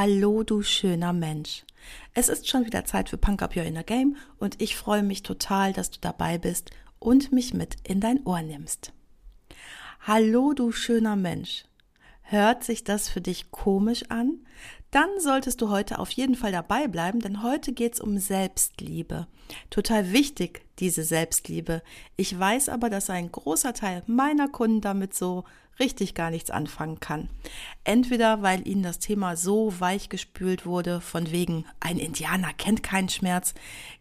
Hallo, du schöner Mensch. Es ist schon wieder Zeit für Punk Up Your Inner Game und ich freue mich total, dass du dabei bist und mich mit in dein Ohr nimmst. Hallo, du schöner Mensch. Hört sich das für dich komisch an? Dann solltest du heute auf jeden Fall dabei bleiben, denn heute geht's um Selbstliebe. Total wichtig, diese Selbstliebe. Ich weiß aber, dass ein großer Teil meiner Kunden damit so richtig gar nichts anfangen kann. Entweder weil ihnen das Thema so weichgespült wurde, von wegen ein Indianer kennt keinen Schmerz,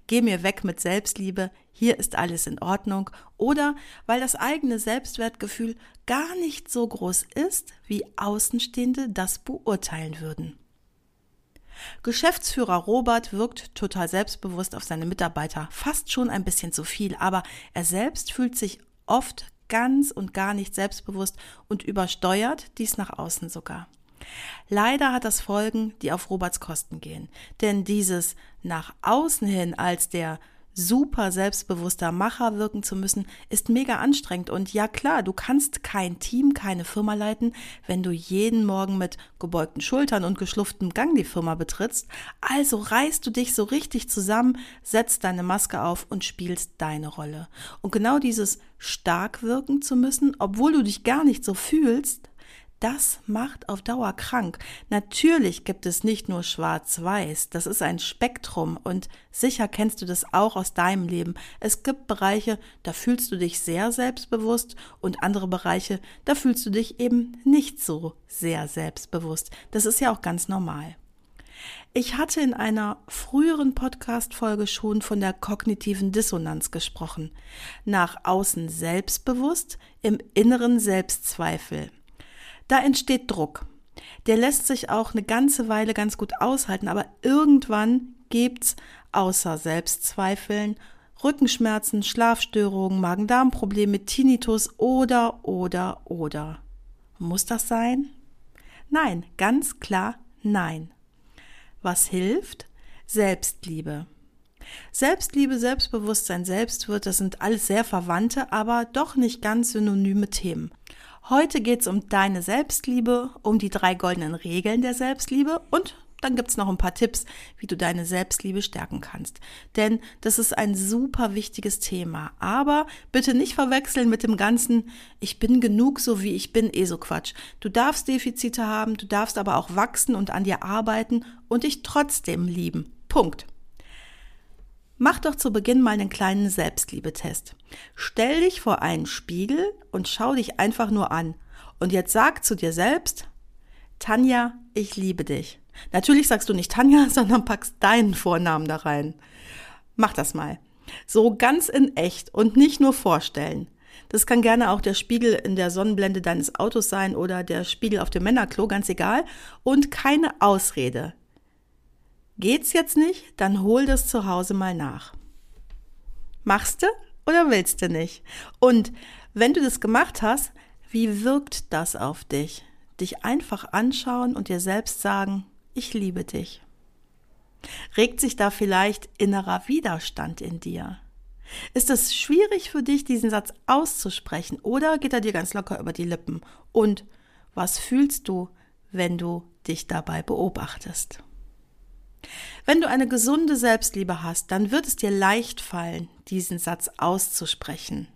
geh mir weg mit Selbstliebe, hier ist alles in Ordnung, oder weil das eigene Selbstwertgefühl gar nicht so groß ist, wie Außenstehende das beurteilen würden. Geschäftsführer Robert wirkt total selbstbewusst auf seine Mitarbeiter, fast schon ein bisschen zu viel, aber er selbst fühlt sich oft ganz und gar nicht selbstbewusst und übersteuert dies nach außen sogar. Leider hat das Folgen, die auf Roberts Kosten gehen, denn dieses nach außen hin als der super selbstbewusster Macher wirken zu müssen, ist mega anstrengend. Und ja klar, du kannst kein Team, keine Firma leiten, wenn du jeden Morgen mit gebeugten Schultern und geschluftem Gang die Firma betrittst. Also reißt du dich so richtig zusammen, setzt deine Maske auf und spielst deine Rolle. Und genau dieses stark wirken zu müssen, obwohl du dich gar nicht so fühlst, das macht auf Dauer krank. Natürlich gibt es nicht nur schwarz-weiß, das ist ein Spektrum und sicher kennst du das auch aus deinem Leben. Es gibt Bereiche, da fühlst du dich sehr selbstbewusst und andere Bereiche, da fühlst du dich eben nicht so sehr selbstbewusst. Das ist ja auch ganz normal. Ich hatte in einer früheren Podcast-Folge schon von der kognitiven Dissonanz gesprochen. Nach außen selbstbewusst, im Inneren Selbstzweifel. Da entsteht Druck. Der lässt sich auch eine ganze Weile ganz gut aushalten, aber irgendwann gibt's außer Selbstzweifeln Rückenschmerzen, Schlafstörungen, Magen-Darm-Probleme, Tinnitus oder, oder, oder. Muss das sein? Nein, ganz klar nein. Was hilft? Selbstliebe. Selbstliebe, Selbstbewusstsein, Selbstwert, das sind alles sehr verwandte, aber doch nicht ganz synonyme Themen. Heute geht es um deine Selbstliebe, um die drei goldenen Regeln der Selbstliebe und dann gibt es noch ein paar Tipps, wie du deine Selbstliebe stärken kannst. Denn das ist ein super wichtiges Thema. Aber bitte nicht verwechseln mit dem ganzen, ich bin genug so wie ich bin, eh so Quatsch. Du darfst Defizite haben, du darfst aber auch wachsen und an dir arbeiten und dich trotzdem lieben. Punkt. Mach doch zu Beginn mal einen kleinen Selbstliebetest. Stell dich vor einen Spiegel und schau dich einfach nur an. Und jetzt sag zu dir selbst, Tanja, ich liebe dich. Natürlich sagst du nicht Tanja, sondern packst deinen Vornamen da rein. Mach das mal. So ganz in echt und nicht nur vorstellen. Das kann gerne auch der Spiegel in der Sonnenblende deines Autos sein oder der Spiegel auf dem Männerklo, ganz egal. Und keine Ausrede. Geht's jetzt nicht, dann hol das zu Hause mal nach. Machst du oder willst du nicht? Und wenn du das gemacht hast, wie wirkt das auf dich? Dich einfach anschauen und dir selbst sagen, ich liebe dich. Regt sich da vielleicht innerer Widerstand in dir? Ist es schwierig für dich, diesen Satz auszusprechen oder geht er dir ganz locker über die Lippen? Und was fühlst du, wenn du dich dabei beobachtest? Wenn du eine gesunde Selbstliebe hast, dann wird es dir leicht fallen, diesen Satz auszusprechen.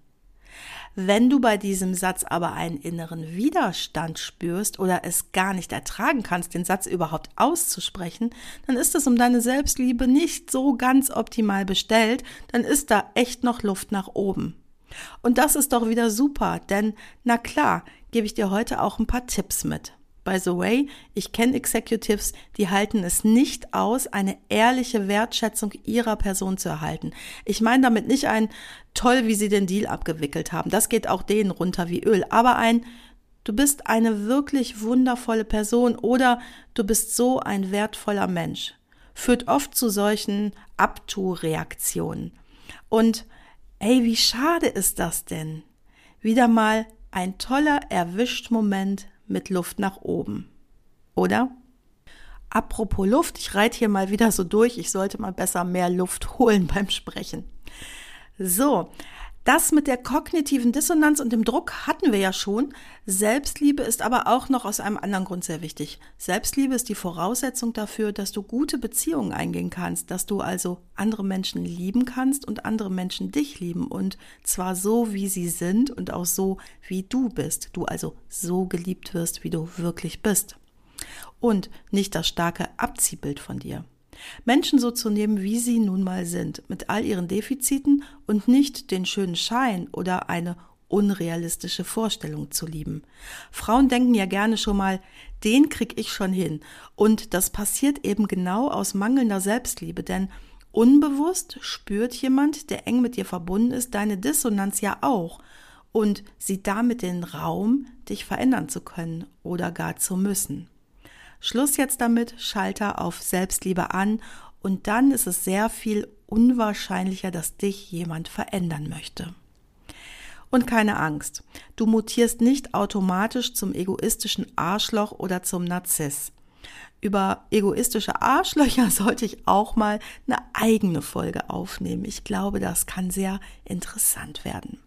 Wenn du bei diesem Satz aber einen inneren Widerstand spürst oder es gar nicht ertragen kannst, den Satz überhaupt auszusprechen, dann ist es um deine Selbstliebe nicht so ganz optimal bestellt, dann ist da echt noch Luft nach oben. Und das ist doch wieder super, denn na klar, gebe ich dir heute auch ein paar Tipps mit. By the way, ich kenne Executives, die halten es nicht aus, eine ehrliche Wertschätzung ihrer Person zu erhalten. Ich meine damit nicht ein toll, wie sie den Deal abgewickelt haben. Das geht auch denen runter wie Öl. Aber ein du bist eine wirklich wundervolle Person oder du bist so ein wertvoller Mensch führt oft zu solchen Abtu-Reaktionen. Und ey, wie schade ist das denn? Wieder mal ein toller Erwischt-Moment mit Luft nach oben. Oder? Apropos Luft, ich reite hier mal wieder so durch. Ich sollte mal besser mehr Luft holen beim Sprechen. So, das mit der kognitiven Dissonanz und dem Druck hatten wir ja schon. Selbstliebe ist aber auch noch aus einem anderen Grund sehr wichtig. Selbstliebe ist die Voraussetzung dafür, dass du gute Beziehungen eingehen kannst, dass du also andere Menschen lieben kannst und andere Menschen dich lieben und zwar so, wie sie sind und auch so, wie du bist. Du also so geliebt wirst, wie du wirklich bist. Und nicht das starke Abziehbild von dir. Menschen so zu nehmen, wie sie nun mal sind, mit all ihren Defiziten und nicht den schönen Schein oder eine unrealistische Vorstellung zu lieben. Frauen denken ja gerne schon mal, den krieg ich schon hin. Und das passiert eben genau aus mangelnder Selbstliebe, denn unbewusst spürt jemand, der eng mit dir verbunden ist, deine Dissonanz ja auch und sieht damit den Raum, dich verändern zu können oder gar zu müssen. Schluss jetzt damit, Schalter auf Selbstliebe an und dann ist es sehr viel unwahrscheinlicher, dass dich jemand verändern möchte. Und keine Angst, du mutierst nicht automatisch zum egoistischen Arschloch oder zum Narziss. Über egoistische Arschlöcher sollte ich auch mal eine eigene Folge aufnehmen. Ich glaube, das kann sehr interessant werden.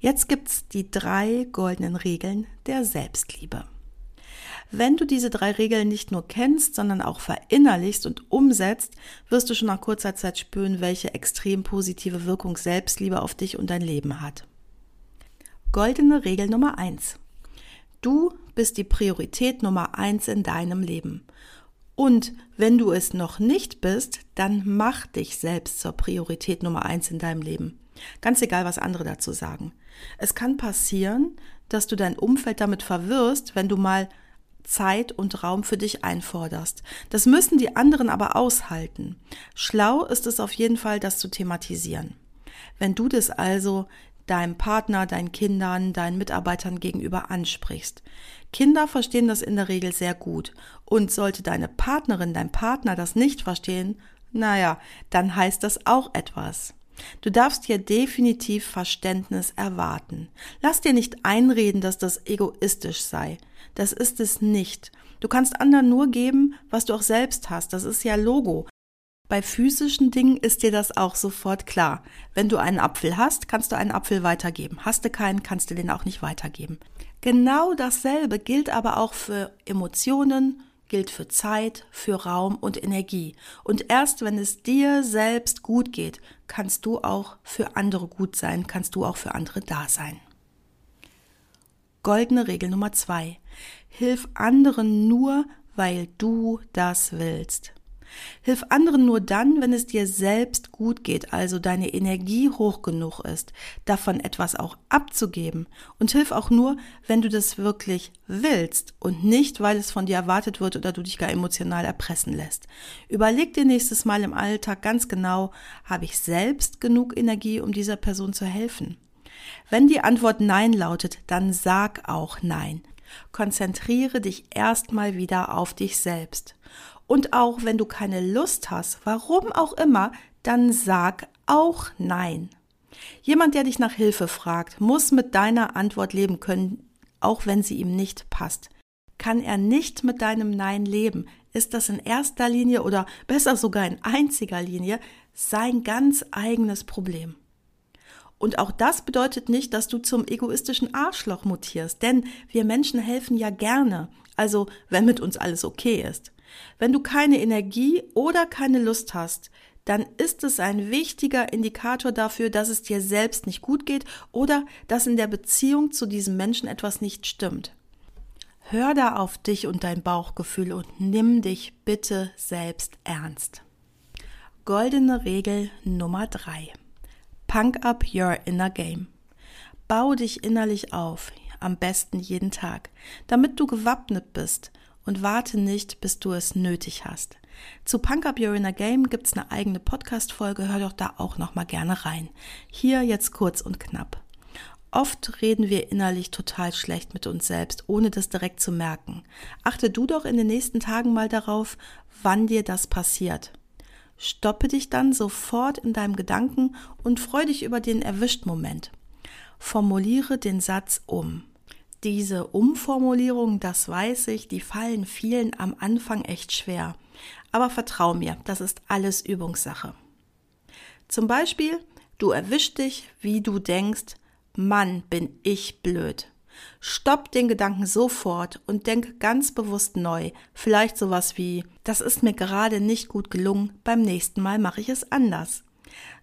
Jetzt gibt's die drei goldenen Regeln der Selbstliebe. Wenn du diese drei Regeln nicht nur kennst, sondern auch verinnerlichst und umsetzt, wirst du schon nach kurzer Zeit spüren, welche extrem positive Wirkung Selbstliebe auf dich und dein Leben hat. Goldene Regel Nummer eins: Du bist die Priorität Nummer eins in deinem Leben. Und wenn du es noch nicht bist, dann mach dich selbst zur Priorität Nummer eins in deinem Leben. Ganz egal, was andere dazu sagen. Es kann passieren, dass du dein Umfeld damit verwirrst, wenn du mal Zeit und Raum für dich einforderst. Das müssen die anderen aber aushalten. Schlau ist es auf jeden Fall, das zu thematisieren. Wenn du das also deinem Partner, deinen Kindern, deinen Mitarbeitern gegenüber ansprichst. Kinder verstehen das in der Regel sehr gut. Und sollte deine Partnerin, dein Partner das nicht verstehen, naja, dann heißt das auch etwas. Du darfst hier definitiv Verständnis erwarten. Lass dir nicht einreden, dass das egoistisch sei. Das ist es nicht. Du kannst anderen nur geben, was du auch selbst hast. Das ist ja Logo. Bei physischen Dingen ist dir das auch sofort klar. Wenn du einen Apfel hast, kannst du einen Apfel weitergeben. Hast du keinen, kannst du den auch nicht weitergeben. Genau dasselbe gilt aber auch für Emotionen, gilt für Zeit, für Raum und Energie. Und erst wenn es dir selbst gut geht, kannst du auch für andere gut sein, kannst du auch für andere da sein. Goldene Regel Nummer zwei. Hilf anderen nur, weil du das willst. Hilf anderen nur dann, wenn es dir selbst gut geht, also deine Energie hoch genug ist, davon etwas auch abzugeben. Und hilf auch nur, wenn du das wirklich willst und nicht, weil es von dir erwartet wird oder du dich gar emotional erpressen lässt. Überleg dir nächstes Mal im Alltag ganz genau, habe ich selbst genug Energie, um dieser Person zu helfen? Wenn die Antwort Nein lautet, dann sag auch Nein. Konzentriere dich erstmal wieder auf dich selbst. Und auch wenn du keine Lust hast, warum auch immer, dann sag auch Nein. Jemand, der dich nach Hilfe fragt, muss mit deiner Antwort leben können, auch wenn sie ihm nicht passt. Kann er nicht mit deinem Nein leben, ist das in erster Linie oder besser sogar in einziger Linie sein ganz eigenes Problem. Und auch das bedeutet nicht, dass du zum egoistischen Arschloch mutierst, denn wir Menschen helfen ja gerne, also wenn mit uns alles okay ist. Wenn du keine Energie oder keine Lust hast, dann ist es ein wichtiger Indikator dafür, dass es dir selbst nicht gut geht oder dass in der Beziehung zu diesem Menschen etwas nicht stimmt. Hör da auf dich und dein Bauchgefühl und nimm dich bitte selbst ernst. Goldene Regel Nummer drei. Punk up your inner game. Bau dich innerlich auf, am besten jeden Tag, damit du gewappnet bist und warte nicht, bis du es nötig hast. Zu Punk Up Your Inner Game gibt's eine eigene Podcast-Folge, hör doch da auch noch mal gerne rein. Hier jetzt kurz und knapp. Oft reden wir innerlich total schlecht mit uns selbst, ohne das direkt zu merken. Achte du doch in den nächsten Tagen mal darauf, wann dir das passiert. Stoppe dich dann sofort in deinem Gedanken und freu dich über den Erwischt-Moment. Formuliere den Satz um. Diese Umformulierungen, das weiß ich, die fallen vielen am Anfang echt schwer. Aber vertrau mir, das ist alles Übungssache. Zum Beispiel, du erwischst dich, wie du denkst, Mann, bin ich blöd. Stopp den Gedanken sofort und denk ganz bewusst neu. Vielleicht sowas wie, das ist mir gerade nicht gut gelungen, beim nächsten Mal mache ich es anders.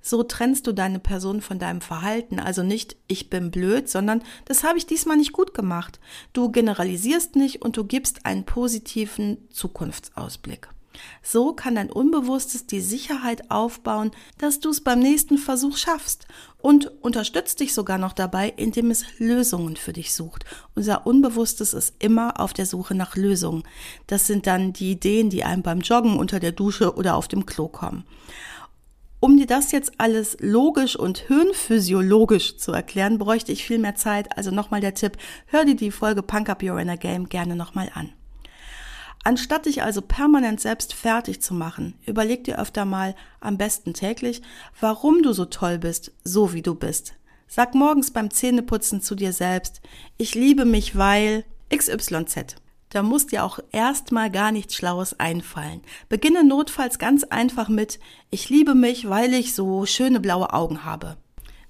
So trennst du deine Person von deinem Verhalten, also nicht ich bin blöd, sondern das habe ich diesmal nicht gut gemacht. Du generalisierst nicht und du gibst einen positiven Zukunftsausblick. So kann dein Unbewusstes die Sicherheit aufbauen, dass du es beim nächsten Versuch schaffst und unterstützt dich sogar noch dabei, indem es Lösungen für dich sucht. Unser Unbewusstes ist immer auf der Suche nach Lösungen. Das sind dann die Ideen, die einem beim Joggen unter der Dusche oder auf dem Klo kommen. Um dir das jetzt alles logisch und hirnphysiologisch zu erklären, bräuchte ich viel mehr Zeit. Also nochmal der Tipp, hör dir die Folge Punk Up Your Inner Game gerne nochmal an. Anstatt dich also permanent selbst fertig zu machen, überleg dir öfter mal, am besten täglich, warum du so toll bist, so wie du bist. Sag morgens beim Zähneputzen zu dir selbst, ich liebe mich, weil XYZ. Da muss dir auch erstmal gar nichts Schlaues einfallen. Beginne notfalls ganz einfach mit, ich liebe mich, weil ich so schöne blaue Augen habe.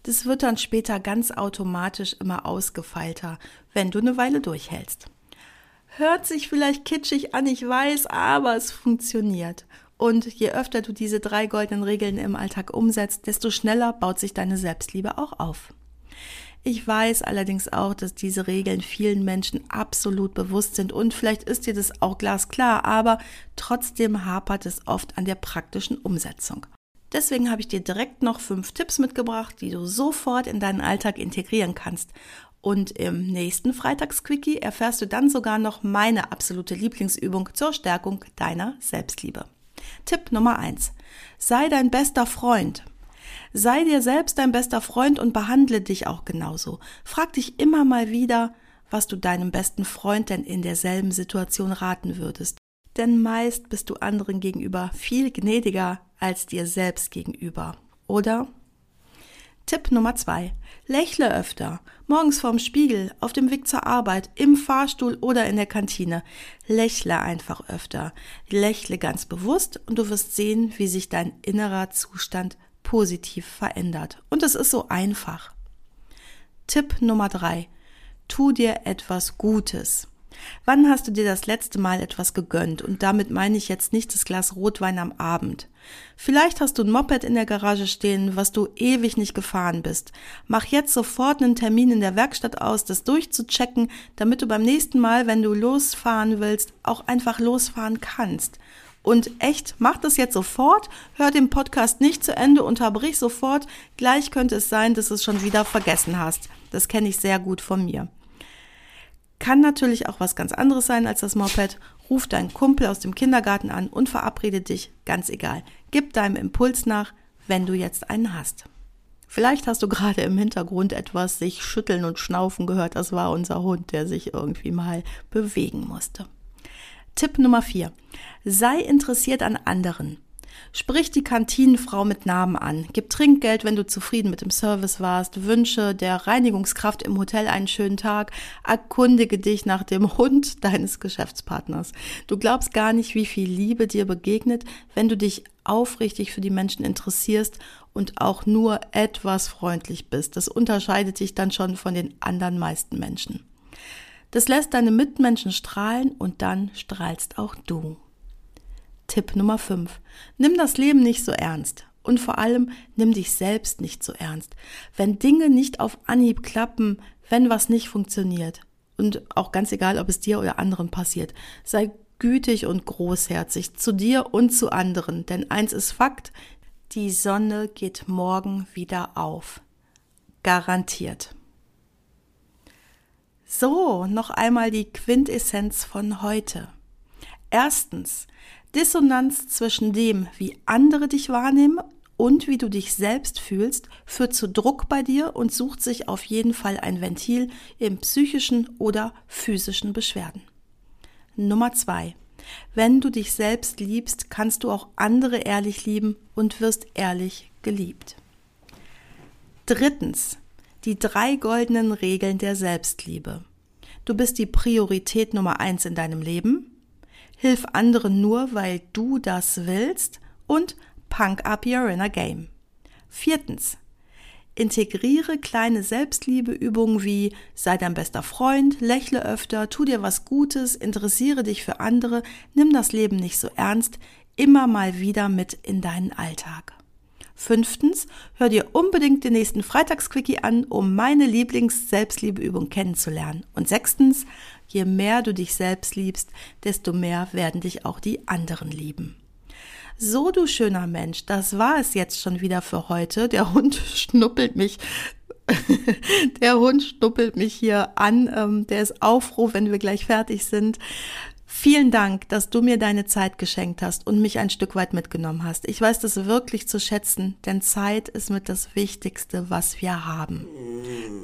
Das wird dann später ganz automatisch immer ausgefeilter, wenn du eine Weile durchhältst. Hört sich vielleicht kitschig an, ich weiß, aber es funktioniert. Und je öfter du diese drei goldenen Regeln im Alltag umsetzt, desto schneller baut sich deine Selbstliebe auch auf. Ich weiß allerdings auch, dass diese Regeln vielen Menschen absolut bewusst sind und vielleicht ist dir das auch glasklar, aber trotzdem hapert es oft an der praktischen Umsetzung. Deswegen habe ich dir direkt noch fünf Tipps mitgebracht, die du sofort in deinen Alltag integrieren kannst. Und im nächsten Freitagsquickie erfährst du dann sogar noch meine absolute Lieblingsübung zur Stärkung deiner Selbstliebe. Tipp Nummer eins: Sei dein bester Freund. Sei dir selbst dein bester Freund und behandle dich auch genauso. Frag dich immer mal wieder, was du deinem besten Freund denn in derselben Situation raten würdest. Denn meist bist du anderen gegenüber viel gnädiger als dir selbst gegenüber. Oder? Tipp Nummer zwei. Lächle öfter. Morgens vorm Spiegel, auf dem Weg zur Arbeit, im Fahrstuhl oder in der Kantine. Lächle einfach öfter. Lächle ganz bewusst und du wirst sehen, wie sich dein innerer Zustand positiv verändert. Und es ist so einfach. Tipp Nummer drei. Tu dir etwas Gutes. Wann hast du dir das letzte Mal etwas gegönnt? Und damit meine ich jetzt nicht das Glas Rotwein am Abend. Vielleicht hast du ein Moped in der Garage stehen, was du ewig nicht gefahren bist. Mach jetzt sofort einen Termin in der Werkstatt aus, das durchzuchecken, damit du beim nächsten Mal, wenn du losfahren willst, auch einfach losfahren kannst. Und echt, mach das jetzt sofort, hör den Podcast nicht zu Ende, unterbrich sofort, gleich könnte es sein, dass du es schon wieder vergessen hast. Das kenne ich sehr gut von mir. Kann natürlich auch was ganz anderes sein als das Moped. Ruf deinen Kumpel aus dem Kindergarten an und verabrede dich, ganz egal. Gib deinem Impuls nach, wenn du jetzt einen hast. Vielleicht hast du gerade im Hintergrund etwas sich schütteln und schnaufen gehört. Das war unser Hund, der sich irgendwie mal bewegen musste. Tipp Nummer vier: Sei interessiert an anderen. Sprich die Kantinenfrau mit Namen an. Gib Trinkgeld, wenn du zufrieden mit dem Service warst. Wünsche der Reinigungskraft im Hotel einen schönen Tag. Erkundige dich nach dem Hund deines Geschäftspartners. Du glaubst gar nicht, wie viel Liebe dir begegnet, wenn du dich aufrichtig für die Menschen interessierst und auch nur etwas freundlich bist. Das unterscheidet dich dann schon von den anderen meisten Menschen. Das lässt deine Mitmenschen strahlen und dann strahlst auch du. Tipp Nummer 5. Nimm das Leben nicht so ernst. Und vor allem nimm dich selbst nicht so ernst. Wenn Dinge nicht auf Anhieb klappen, wenn was nicht funktioniert, und auch ganz egal, ob es dir oder anderen passiert, sei gütig und großherzig zu dir und zu anderen. Denn eins ist Fakt, die Sonne geht morgen wieder auf. Garantiert. So, noch einmal die Quintessenz von heute. Erstens, Dissonanz zwischen dem, wie andere dich wahrnehmen und wie du dich selbst fühlst, führt zu Druck bei dir und sucht sich auf jeden Fall ein Ventil in psychischen oder physischen Beschwerden. Nummer zwei. Wenn du dich selbst liebst, kannst du auch andere ehrlich lieben und wirst ehrlich geliebt. Drittens, die drei goldenen Regeln der Selbstliebe. Du bist die Priorität Nummer eins in deinem Leben. Hilf anderen nur, weil du das willst. Und punk up your inner game. Viertens, Integriere kleine Selbstliebeübungen wie sei dein bester Freund, lächle öfter, tu dir was Gutes, interessiere dich für andere, nimm das Leben nicht so ernst, immer mal wieder mit in deinen Alltag. Fünftens, hör dir unbedingt den nächsten Freitagsquickie an, um meine Lieblings-Selbstliebeübung kennenzulernen. Und sechstens, je mehr du dich selbst liebst, desto mehr werden dich auch die anderen lieben. So, du schöner Mensch, das war es jetzt schon wieder für heute. Der Hund schnuppelt mich. Der Hund schnuppelt mich hier an. Ähm, der ist Aufruf, wenn wir gleich fertig sind. Vielen Dank, dass du mir deine Zeit geschenkt hast und mich ein Stück weit mitgenommen hast. Ich weiß das wirklich zu schätzen, denn Zeit ist mit das Wichtigste, was wir haben.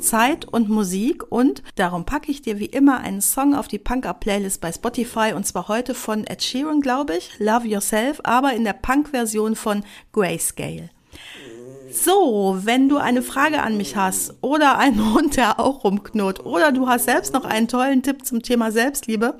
Zeit und Musik und darum packe ich dir wie immer einen Song auf die Punk-Up-Playlist bei Spotify und zwar heute von Ed Sheeran, glaube ich, Love Yourself, aber in der Punk-Version von Grayscale. So, wenn du eine Frage an mich hast oder einen Hund, der auch rumknurrt oder du hast selbst noch einen tollen Tipp zum Thema Selbstliebe,